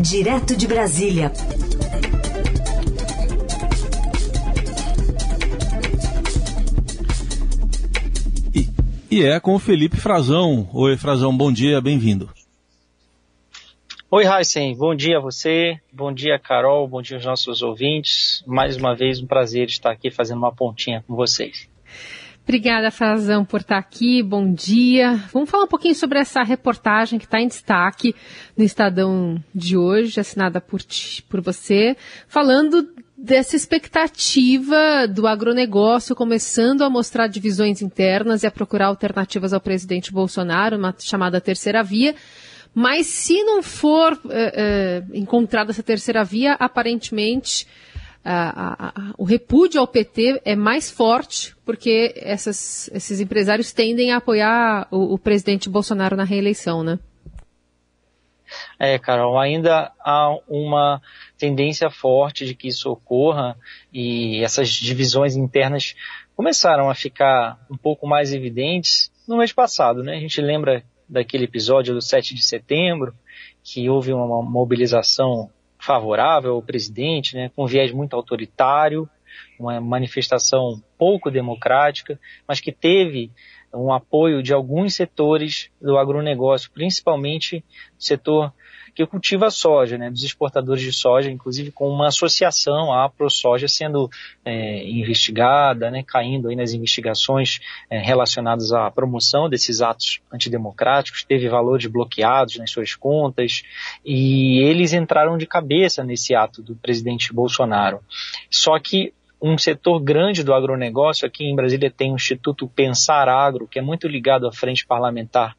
Direto de Brasília. E, e é com o Felipe Frazão. Oi, Frazão, bom dia, bem-vindo. Oi, Heisen, bom dia a você, bom dia, Carol, bom dia aos nossos ouvintes. Mais uma vez, um prazer estar aqui fazendo uma pontinha com vocês. Obrigada, Frazão, por estar aqui. Bom dia. Vamos falar um pouquinho sobre essa reportagem que está em destaque no Estadão de hoje, assinada por, ti, por você, falando dessa expectativa do agronegócio começando a mostrar divisões internas e a procurar alternativas ao presidente Bolsonaro, uma chamada terceira via. Mas se não for é, é, encontrada essa terceira via, aparentemente a, a, o repúdio ao PT é mais forte porque essas, esses empresários tendem a apoiar o, o, presidente Bolsonaro na reeleição, né? É, Carol, ainda há uma tendência forte de que isso ocorra e essas divisões internas começaram a ficar um pouco mais evidentes no mês passado, né? A gente lembra daquele episódio do 7 de setembro, que houve uma mobilização favorável ao presidente, né, com viés muito autoritário, uma manifestação pouco democrática, mas que teve um apoio de alguns setores do agronegócio, principalmente o setor que cultiva soja, né, dos exportadores de soja, inclusive com uma associação, a ProSoja, sendo é, investigada, né, caindo aí nas investigações é, relacionadas à promoção desses atos antidemocráticos, teve valores bloqueados nas suas contas, e eles entraram de cabeça nesse ato do presidente Bolsonaro. Só que um setor grande do agronegócio, aqui em Brasília tem o Instituto Pensar Agro, que é muito ligado à frente parlamentar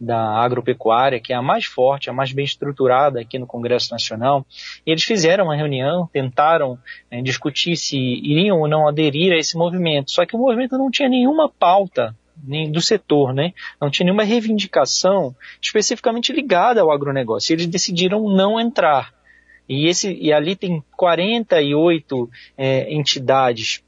da agropecuária, que é a mais forte, a mais bem estruturada aqui no Congresso Nacional. E eles fizeram uma reunião, tentaram né, discutir se iriam ou não aderir a esse movimento. Só que o movimento não tinha nenhuma pauta nem do setor, né? Não tinha nenhuma reivindicação especificamente ligada ao agronegócio. Eles decidiram não entrar. E, esse, e ali tem 48 é, entidades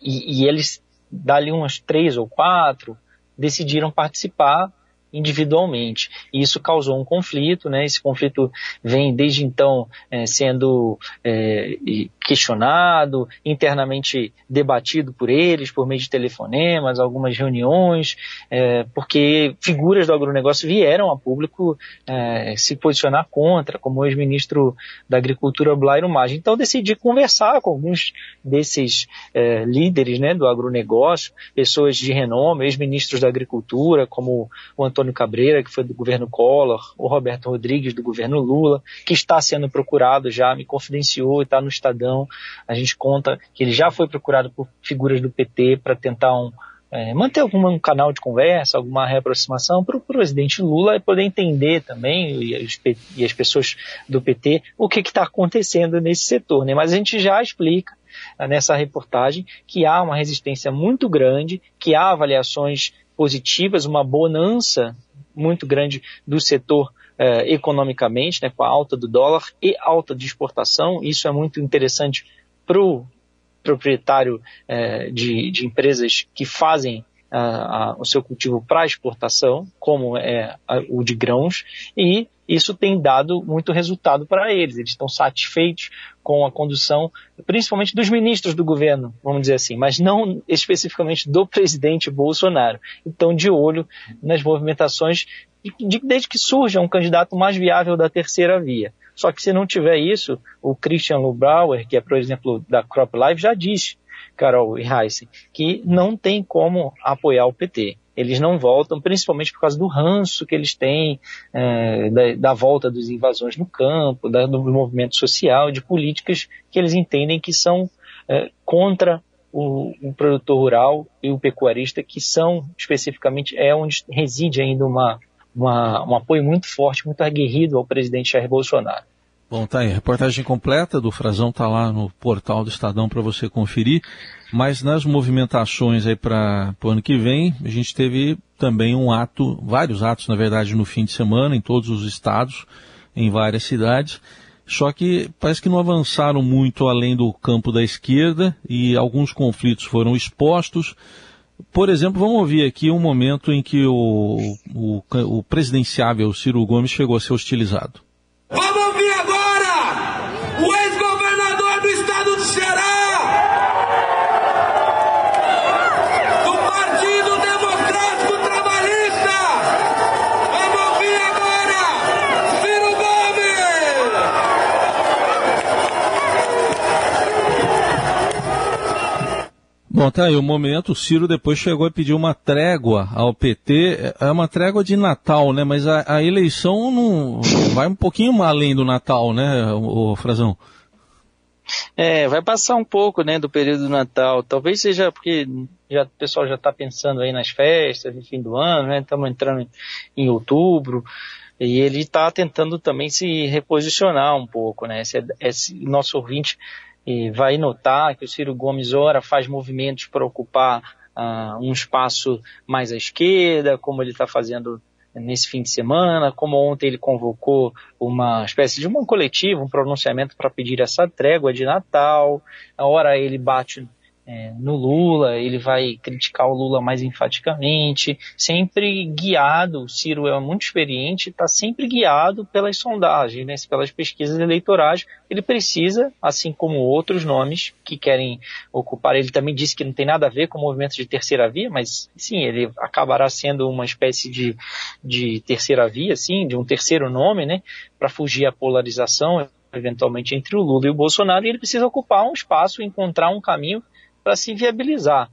e, e eles, dali umas três ou quatro, decidiram participar individualmente. E isso causou um conflito, né? Esse conflito vem desde então é, sendo é, questionado, internamente debatido por eles, por meio de telefonemas, algumas reuniões, é, porque figuras do agronegócio vieram a público é, se posicionar contra, como o ex-ministro da Agricultura Blairo Maggi. Então decidi conversar com alguns desses é, líderes né, do agronegócio, pessoas de renome, ex-ministros da Agricultura, como o Antônio Cabreira, que foi do governo Collor, o Roberto Rodrigues, do governo Lula, que está sendo procurado já, me confidenciou, está no Estadão. A gente conta que ele já foi procurado por figuras do PT para tentar um, é, manter algum um canal de conversa, alguma reaproximação para o presidente Lula poder entender também, e as, e as pessoas do PT, o que está acontecendo nesse setor. Né? Mas a gente já explica ah, nessa reportagem que há uma resistência muito grande, que há avaliações positivas, uma bonança muito grande do setor eh, economicamente, né, com a alta do dólar e alta de exportação. Isso é muito interessante para o proprietário eh, de, de, empresas que fazem o seu cultivo para exportação, como é a, o de grãos, e isso tem dado muito resultado para eles. Eles estão satisfeitos com a condução, principalmente dos ministros do governo, vamos dizer assim, mas não especificamente do presidente Bolsonaro. Estão de olho nas movimentações de, desde que surja um candidato mais viável da terceira via. Só que se não tiver isso, o Christian Lubauer, que é, por exemplo, da Crop Live, já disse, Carol e Heisen, que não tem como apoiar o PT eles não voltam, principalmente por causa do ranço que eles têm é, da, da, volta das invasões no campo, da, do movimento social, de políticas que eles entendem que são é, contra o, o, produtor rural e o pecuarista, que são especificamente é onde reside ainda uma, uma, um apoio muito forte, muito aguerrido ao presidente Jair Bolsonaro. Bom, tá aí. A reportagem completa do Frazão tá lá no portal do Estadão para você conferir. Mas nas movimentações aí para o ano que vem, a gente teve também um ato, vários atos, na verdade, no fim de semana, em todos os estados, em várias cidades. Só que parece que não avançaram muito além do campo da esquerda e alguns conflitos foram expostos. Por exemplo, vamos ouvir aqui um momento em que o, o, o presidenciável Ciro Gomes chegou a ser hostilizado. Vamos ouvir agora o ex-governador do do Ceará, Bom, tá aí o momento. O Ciro depois chegou a pedir uma trégua ao PT. É uma trégua de Natal, né? Mas a, a eleição não vai um pouquinho além do Natal, né, o, o Frazão? É, vai passar um pouco, né, do período do Natal. Talvez seja porque já, o pessoal já está pensando aí nas festas de fim do ano, né? Estamos entrando em, outubro. E ele está tentando também se reposicionar um pouco, né? Esse, esse nosso ouvinte e vai notar que o Ciro Gomes ora faz movimentos para ocupar uh, um espaço mais à esquerda, como ele está fazendo nesse fim de semana, como ontem ele convocou uma espécie de uma coletiva, um pronunciamento para pedir essa trégua de Natal, a hora ele bate é, no Lula, ele vai criticar o Lula mais enfaticamente, sempre guiado, o Ciro é muito experiente, está sempre guiado pelas sondagens, né, pelas pesquisas eleitorais. Ele precisa, assim como outros nomes que querem ocupar, ele também disse que não tem nada a ver com o movimento de terceira via, mas sim, ele acabará sendo uma espécie de, de terceira via, sim, de um terceiro nome, né, para fugir à polarização eventualmente entre o Lula e o Bolsonaro, e ele precisa ocupar um espaço, encontrar um caminho para se viabilizar.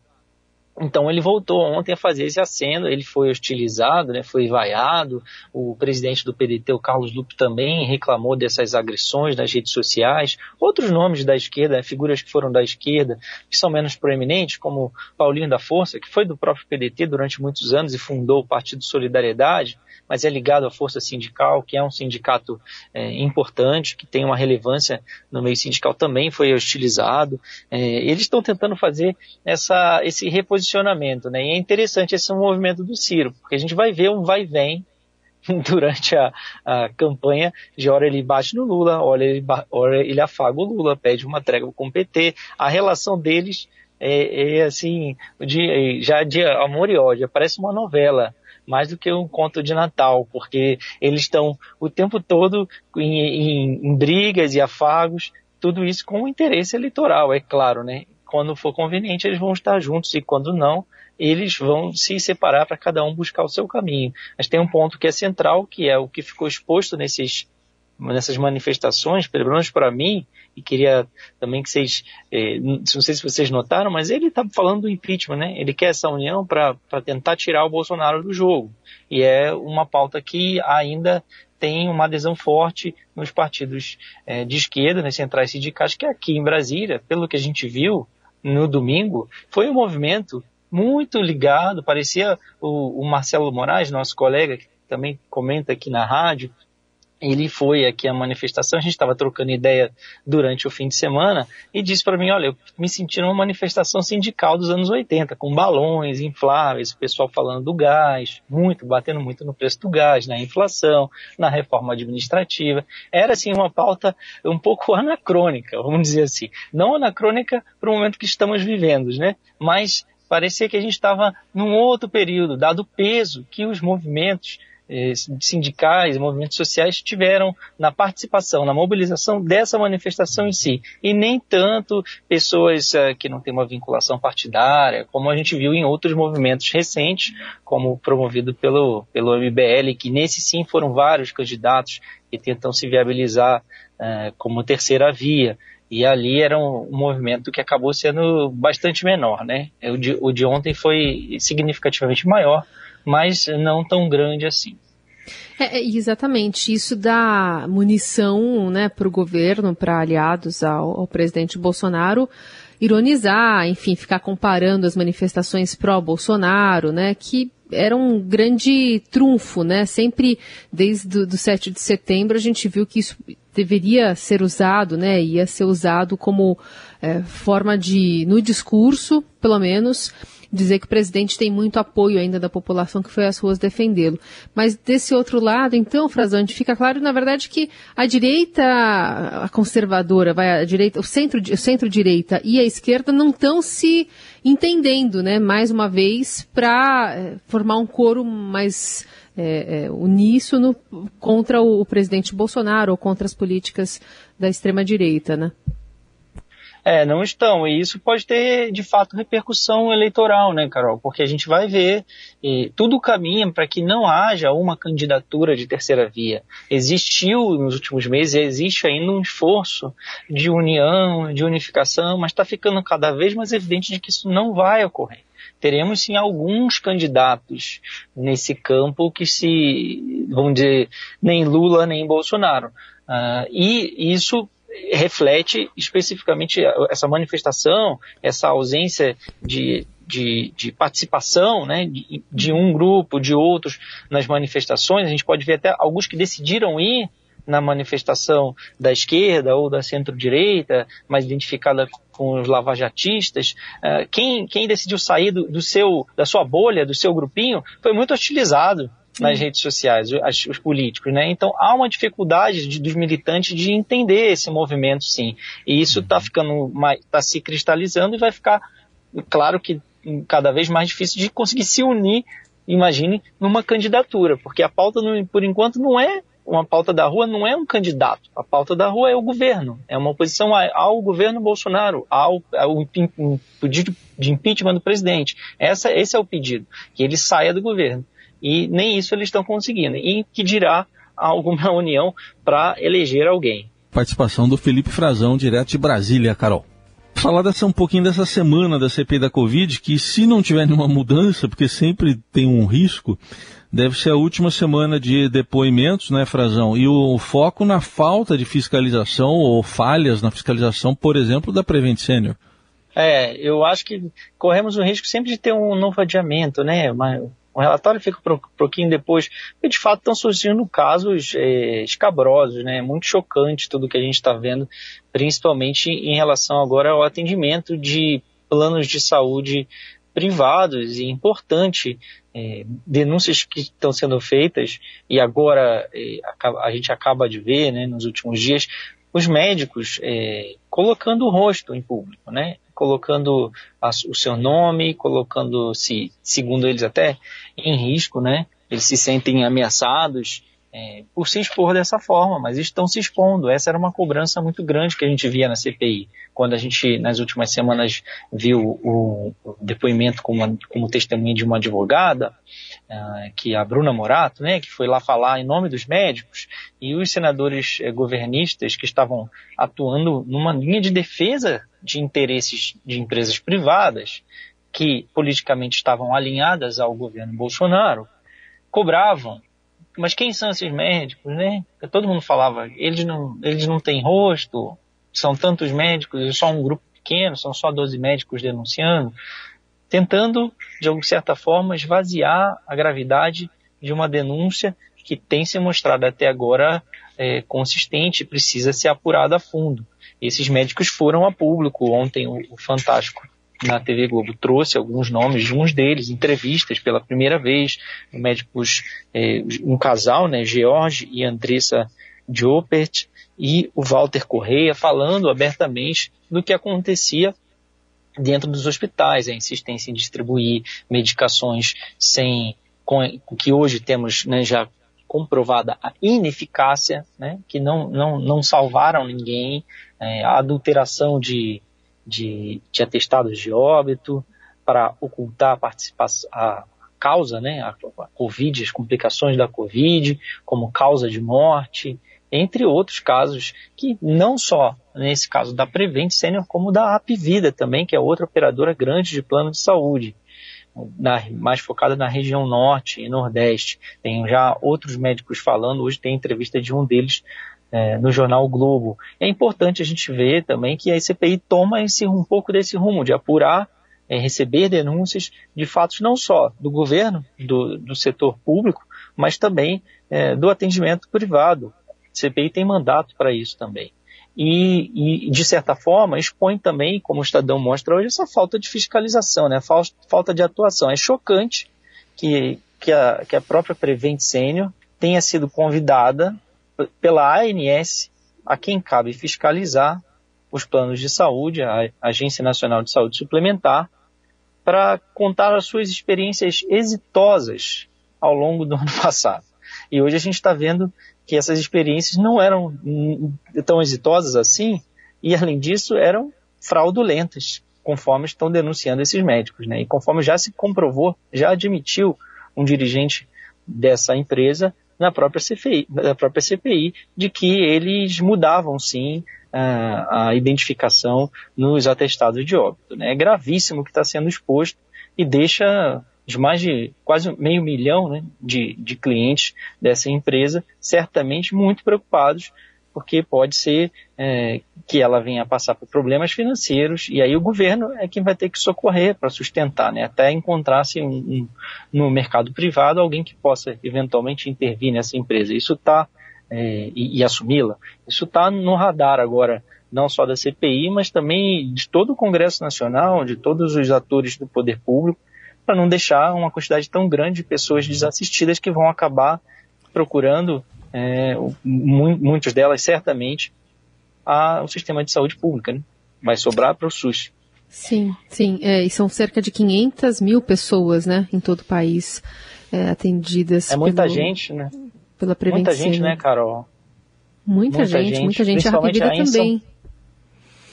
Então ele voltou ontem a fazer esse aceno, ele foi hostilizado, né, foi vaiado, o presidente do PDT, o Carlos Lupe, também reclamou dessas agressões nas redes sociais. Outros nomes da esquerda, né, figuras que foram da esquerda, que são menos proeminentes, como Paulinho da Força, que foi do próprio PDT durante muitos anos e fundou o Partido Solidariedade, mas é ligado à Força Sindical, que é um sindicato é, importante, que tem uma relevância no meio sindical, também foi hostilizado. É, eles estão tentando fazer essa, esse reposicionamento, né? E é interessante esse movimento do Ciro, porque a gente vai ver um vai vem durante a, a, campanha, de hora ele bate no Lula, hora ele, hora ele afaga o Lula, pede uma trégua com o PT. A relação deles é, é assim, de, já de amor e ódio, parece uma novela mais do que um conto de Natal, porque eles estão o tempo todo em, em, em brigas e afagos, tudo isso com interesse eleitoral, é claro, né? Quando for conveniente, eles vão estar juntos e quando não, eles vão se separar para cada um buscar o seu caminho. Mas tem um ponto que é central, que é o que ficou exposto nesses nessas manifestações, pelo menos para mim, e queria também que vocês, eh, não sei se vocês notaram, mas ele está falando do impeachment, né? Ele quer essa união para tentar tirar o Bolsonaro do jogo. E é uma pauta que ainda tem uma adesão forte nos partidos eh, de esquerda, nas centrais sindicais, que aqui em Brasília, pelo que a gente viu no domingo, foi um movimento muito ligado, parecia o, o Marcelo Moraes, nosso colega, que também comenta aqui na rádio, ele foi aqui à manifestação, a gente estava trocando ideia durante o fim de semana e disse para mim, olha, eu me senti numa manifestação sindical dos anos 80, com balões infláveis, o pessoal falando do gás, muito, batendo muito no preço do gás, na inflação, na reforma administrativa. Era assim uma pauta um pouco anacrônica, vamos dizer assim. Não anacrônica para o momento que estamos vivendo, né? Mas parecia que a gente estava num outro período, dado o peso que os movimentos sindicais, movimentos sociais tiveram na participação, na mobilização dessa manifestação em si, e nem tanto pessoas uh, que não têm uma vinculação partidária, como a gente viu em outros movimentos recentes, como promovido pelo, pelo MBL, que nesse sim foram vários candidatos que tentam se viabilizar uh, como terceira via. E ali era um, um, movimento que acabou sendo bastante menor, né? O de, o de ontem foi significativamente maior, mas não tão grande assim. É, é exatamente. Isso dá munição né, para o governo, para aliados ao, ao presidente Bolsonaro, ironizar, enfim, ficar comparando as manifestações pró-Bolsonaro, né, que era um grande trunfo, né? Sempre desde o 7 de setembro a gente viu que isso deveria ser usado, né? Ia ser usado como é, forma de, no discurso, pelo menos, dizer que o presidente tem muito apoio ainda da população que foi às ruas defendê-lo. Mas desse outro lado, então, Frazante, fica claro, na verdade, que a direita, a conservadora, vai a direita, o centro, centro-direita e a esquerda não estão se entendendo, né, mais uma vez, para é, formar um coro mais é, é, uníssono contra o, o, presidente Bolsonaro ou contra as políticas da extrema-direita, né? É, não estão. E isso pode ter, de fato, repercussão eleitoral, né, Carol? Porque a gente vai ver, tudo caminha para que não haja uma candidatura de terceira via. Existiu nos últimos meses existe ainda um esforço de união, de unificação, mas está ficando cada vez mais evidente de que isso não vai ocorrer teremos sim alguns candidatos nesse campo que se, vão dizer, nem Lula nem Bolsonaro. Uh, e isso reflete especificamente essa manifestação, essa ausência de, de, de participação né, de, de, um grupo, de outros nas manifestações. A gente pode ver até alguns que decidiram ir na manifestação da esquerda ou da centro-direita, mais identificada com os lavajatistas, uh, quem, quem decidiu sair do, do, seu, da sua bolha, do seu grupinho, foi muito hostilizado nas redes sociais, os, os, políticos, né? Então há uma dificuldade de, dos militantes de entender esse movimento, sim. E isso está ficando, está se cristalizando e vai ficar, claro que cada vez mais difícil de conseguir se unir, imagine, numa candidatura, porque a pauta, por enquanto, não é uma pauta da rua não é um candidato. A pauta da rua é o governo. É uma oposição ao governo Bolsonaro, ao, ao pedido de impeachment do presidente. Essa, esse é o pedido, que ele saia do governo. E nem isso eles estão conseguindo. E que dirá alguma união para eleger alguém. Participação do Felipe Frazão, direto de Brasília, Carol falar dessa, um pouquinho dessa semana da CPI da Covid, que se não tiver nenhuma mudança, porque sempre tem um risco, deve ser a última semana de depoimentos, né, Frazão? E o foco na falta de fiscalização ou falhas na fiscalização, por exemplo, da Prevent Senior. É, eu acho que corremos o risco sempre de ter um novo adiamento, né? O relatório fica um pouquinho depois, porque de fato estão surgindo casos é, escabrosos, né? Muito chocante tudo que a gente está vendo, principalmente em relação agora ao atendimento de planos de saúde privados e importante é, denúncias que estão sendo feitas e agora é, a, a, gente acaba de ver, né, nos últimos dias, os médicos é, colocando o rosto em público, né, colocando a, o seu nome, colocando se, segundo eles até em risco, né, eles se sentem ameaçados é, por se expor dessa forma, mas estão se expondo. Essa era uma cobrança muito grande que a gente via na CPI. Quando a gente, nas últimas semanas, viu o, depoimento como, como testemunha de uma advogada, uh, que é a Bruna Morato, né, que foi lá falar em nome dos médicos, e os senadores eh, governistas que estavam atuando numa linha de defesa de interesses de empresas privadas, que politicamente estavam alinhadas ao governo Bolsonaro, cobravam mas quem são esses médicos, né? Todo mundo falava, eles não, eles não têm rosto, são tantos médicos, é só um grupo pequeno, são só 12 médicos denunciando, tentando, de certa forma, esvaziar a gravidade de uma denúncia que tem se mostrado até agora é, consistente precisa ser apurada a fundo. Esses médicos foram a público ontem, o Fantástico na TV Globo trouxe alguns nomes de uns deles, entrevistas pela primeira vez, médicos, é, um casal, né, George e Andressa Diopert, e o Walter Correia falando abertamente do que acontecia dentro dos hospitais, a insistência em distribuir medicações sem com, que hoje temos né, já comprovada a ineficácia, né, que não, não, não salvaram ninguém, é, a adulteração de de, de atestados de óbito, para ocultar a participação, a causa, né, a, a Covid, as complicações da Covid, como causa de morte, entre outros casos, que não só nesse caso da Prevent Senior, como da Apvida também, que é outra operadora grande de plano de saúde, na, mais focada na região norte e nordeste. Tem já outros médicos falando, hoje tem entrevista de um deles é, no jornal o Globo. É importante a gente ver também que a CPI toma esse, um pouco desse rumo de apurar, é, receber denúncias de fatos não só do governo, do, do setor público, mas também é, do atendimento privado. A CPI tem mandato para isso também. e, e, de certa forma, expõe também, como o Estadão mostra hoje, essa falta de fiscalização, né? falta de atuação. É chocante que, que, a, que a própria Prevent Senior tenha sido convidada pela ANS, a quem cabe fiscalizar os planos de saúde, a Agência Nacional de Saúde Suplementar, para contar as suas experiências exitosas ao longo do ano passado. E hoje a gente está vendo que essas experiências não eram tão exitosas assim, e além disso eram fraudulentas, conforme estão denunciando esses médicos. Né? E conforme já se comprovou, já admitiu um dirigente dessa empresa na própria CPI, na própria CPI de que eles mudavam sim a, identificação nos atestados de óbito. Né? É gravíssimo o que está sendo exposto e deixa os mais de quase meio milhão né, de, de clientes dessa empresa certamente muito preocupados porque pode ser é, que ela venha a passar por problemas financeiros e aí o governo é quem vai ter que socorrer para sustentar, né, até encontrar-se um, um, no mercado privado alguém que possa eventualmente intervir nessa empresa. Isso está é, e, e assumi-la. Isso está no radar agora, não só da CPI, mas também de todo o Congresso Nacional, de todos os atores do poder público, para não deixar uma quantidade tão grande de pessoas desassistidas que vão acabar procurando, é, muitas delas certamente, a, o sistema de saúde pública. Né? Vai sobrar para o SUS. Sim, sim. É, e são cerca de 500 mil pessoas né, em todo o país é, atendidas. É muita pelo... gente, né? pela prevenção. Muita gente, né, Carol? Muita, muita gente, gente, muita gente. A Rapvida também. São,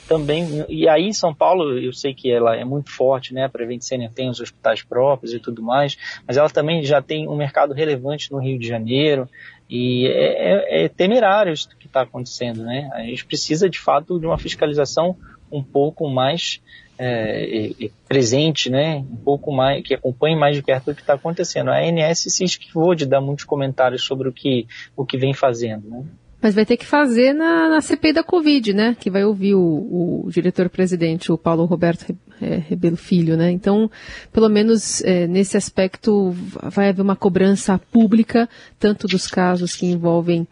também. E aí em São Paulo, eu sei que ela é muito forte, né? A Prevent Senior tem os hospitais próprios e tudo mais, mas ela também já tem um mercado relevante no Rio de Janeiro. E é, é, é temerário isso que está acontecendo, né? A gente precisa, de fato, de uma fiscalização um pouco mais é, é, presente, né, um pouco mais, que acompanhe mais de perto o que está acontecendo. A ANS se esquivou de dar muitos comentários sobre o que, o que vem fazendo, né. Mas vai ter que fazer na, na CPI da Covid, né? Que vai ouvir o, o diretor-presidente, o Paulo Roberto é, Rebelo Filho, né? Então, pelo menos é, nesse aspecto, vai haver uma cobrança pública, tanto dos casos que envolvem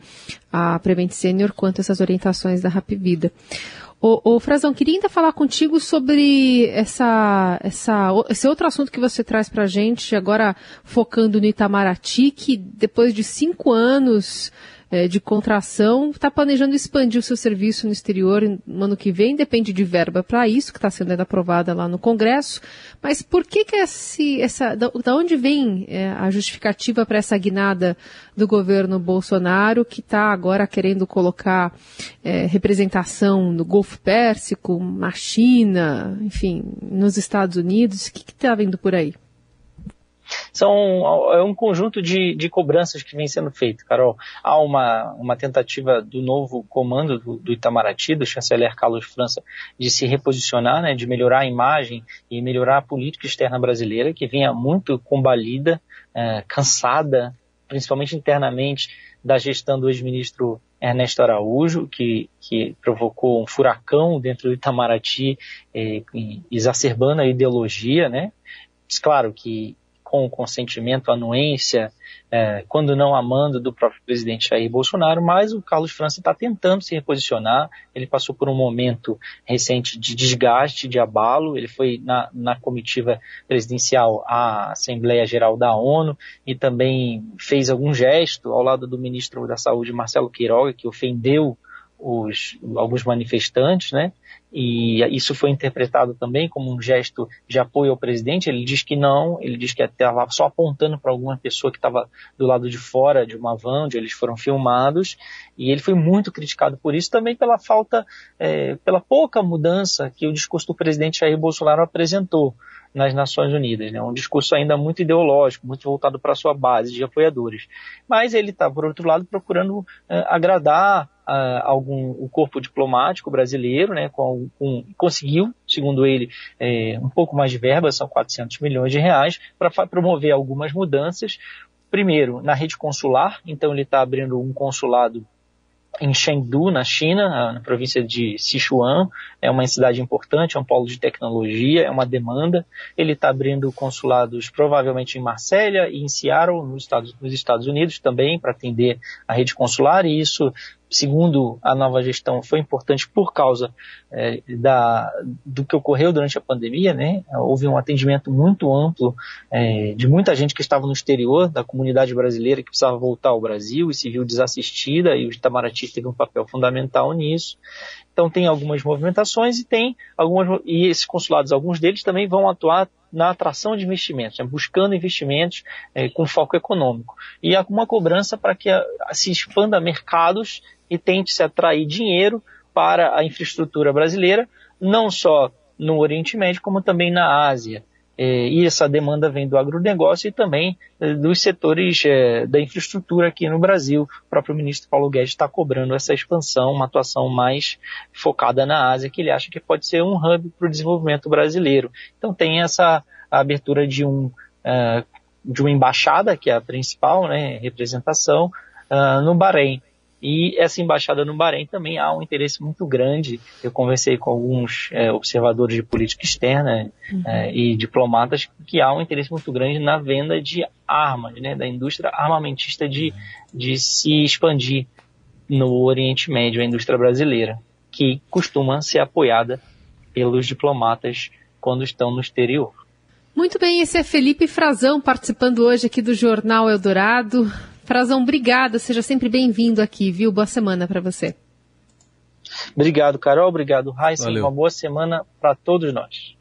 a Prevent Senior, quanto essas orientações da Rap Vida. Ô, ô Frazão, queria ainda falar contigo sobre essa, essa, esse outro assunto que você traz para a gente, agora focando no Itamaraty, que depois de cinco anos é, de contração, está planejando expandir o seu serviço no exterior no ano que vem, depende de verba para isso, que está sendo aprovada lá no Congresso. Mas por que que esse, essa, da, da onde vem é, a justificativa para essa guinada do governo Bolsonaro, que está agora querendo colocar é, representação no Golfo Pérsico, na China, enfim, nos Estados Unidos? O que está vindo por aí? São é um conjunto de, de cobranças que vem sendo feito, Carol. Há uma, uma tentativa do novo comando do, do Itamaraty, do chanceler Carlos França, de se reposicionar, né, de melhorar a imagem e melhorar a política externa brasileira, que vinha muito combalida, é, cansada, principalmente internamente, da gestão do ex-ministro Ernesto Araújo, que, que provocou um furacão dentro do Itamaraty, eh, exacerbando a ideologia, né? Claro que com o consentimento, anuência, é, quando não amando do próprio presidente Jair Bolsonaro, mas o Carlos França está tentando se reposicionar. Ele passou por um momento recente de desgaste, de abalo. Ele foi na, na comitiva presidencial à Assembleia Geral da ONU e também fez algum gesto ao lado do ministro da Saúde, Marcelo Queiroga, que ofendeu os, alguns manifestantes, né? E isso foi interpretado também como um gesto de apoio ao presidente. Ele diz que não, ele diz que estava só apontando para alguma pessoa que estava do lado de fora de uma van onde eles foram filmados. E ele foi muito criticado por isso, também pela falta, é, pela pouca mudança que o discurso do presidente Jair Bolsonaro apresentou nas Nações Unidas. Né? Um discurso ainda muito ideológico, muito voltado para a sua base de apoiadores. Mas ele está, por outro lado, procurando é, agradar uh, algum o corpo diplomático brasileiro, né, com, com, conseguiu, segundo ele, é, um pouco mais de verba, são 400 milhões de reais, para promover algumas mudanças. Primeiro, na rede consular, então ele está abrindo um consulado em Chengdu, na China, na província de Sichuan. É uma cidade importante, é um polo de tecnologia, é uma demanda. Ele está abrindo consulados provavelmente em Marsella e em Seattle, nos Estados, nos Estados Unidos também, para atender a rede consular, e isso segundo a nova gestão, foi importante por causa é, da, do que ocorreu durante a pandemia, né? Houve um atendimento muito amplo é, de muita gente que estava no exterior, da comunidade brasileira que precisava voltar ao Brasil e se viu desassistida, e o Itamaraty teve um papel fundamental nisso. Então tem algumas movimentações e tem algumas e esses consulados, alguns deles também vão atuar na atração de investimentos, né, buscando investimentos é, com foco econômico. E uma cobrança para que a, se expanda mercados e tente se atrair dinheiro para a infraestrutura brasileira, não só no Oriente Médio, como também na Ásia. É, e essa demanda vem do agronegócio e também é, dos setores é, da infraestrutura aqui no Brasil. O próprio ministro Paulo Guedes está cobrando essa expansão, uma atuação mais focada na Ásia, que ele acha que pode ser um hub para o desenvolvimento brasileiro. Então tem essa abertura de um de uma embaixada, que é a principal né, representação, uh, no Bahrein. E essa embaixada no Bahrein também há um interesse muito grande. Eu conversei com alguns é, observadores de política externa uhum. é, e diplomatas que há um interesse muito grande na venda de armas, né, da indústria armamentista de, de se expandir no Oriente Médio, a indústria brasileira, que costuma ser apoiada pelos diplomatas quando estão no exterior. Muito bem, esse é Felipe Frazão participando hoje aqui do Jornal Eldorado. Frazão, obrigada, seja sempre bem-vindo aqui, viu? Boa semana para você. Obrigado, Carol, obrigado, Raíssa. Uma boa semana para todos nós.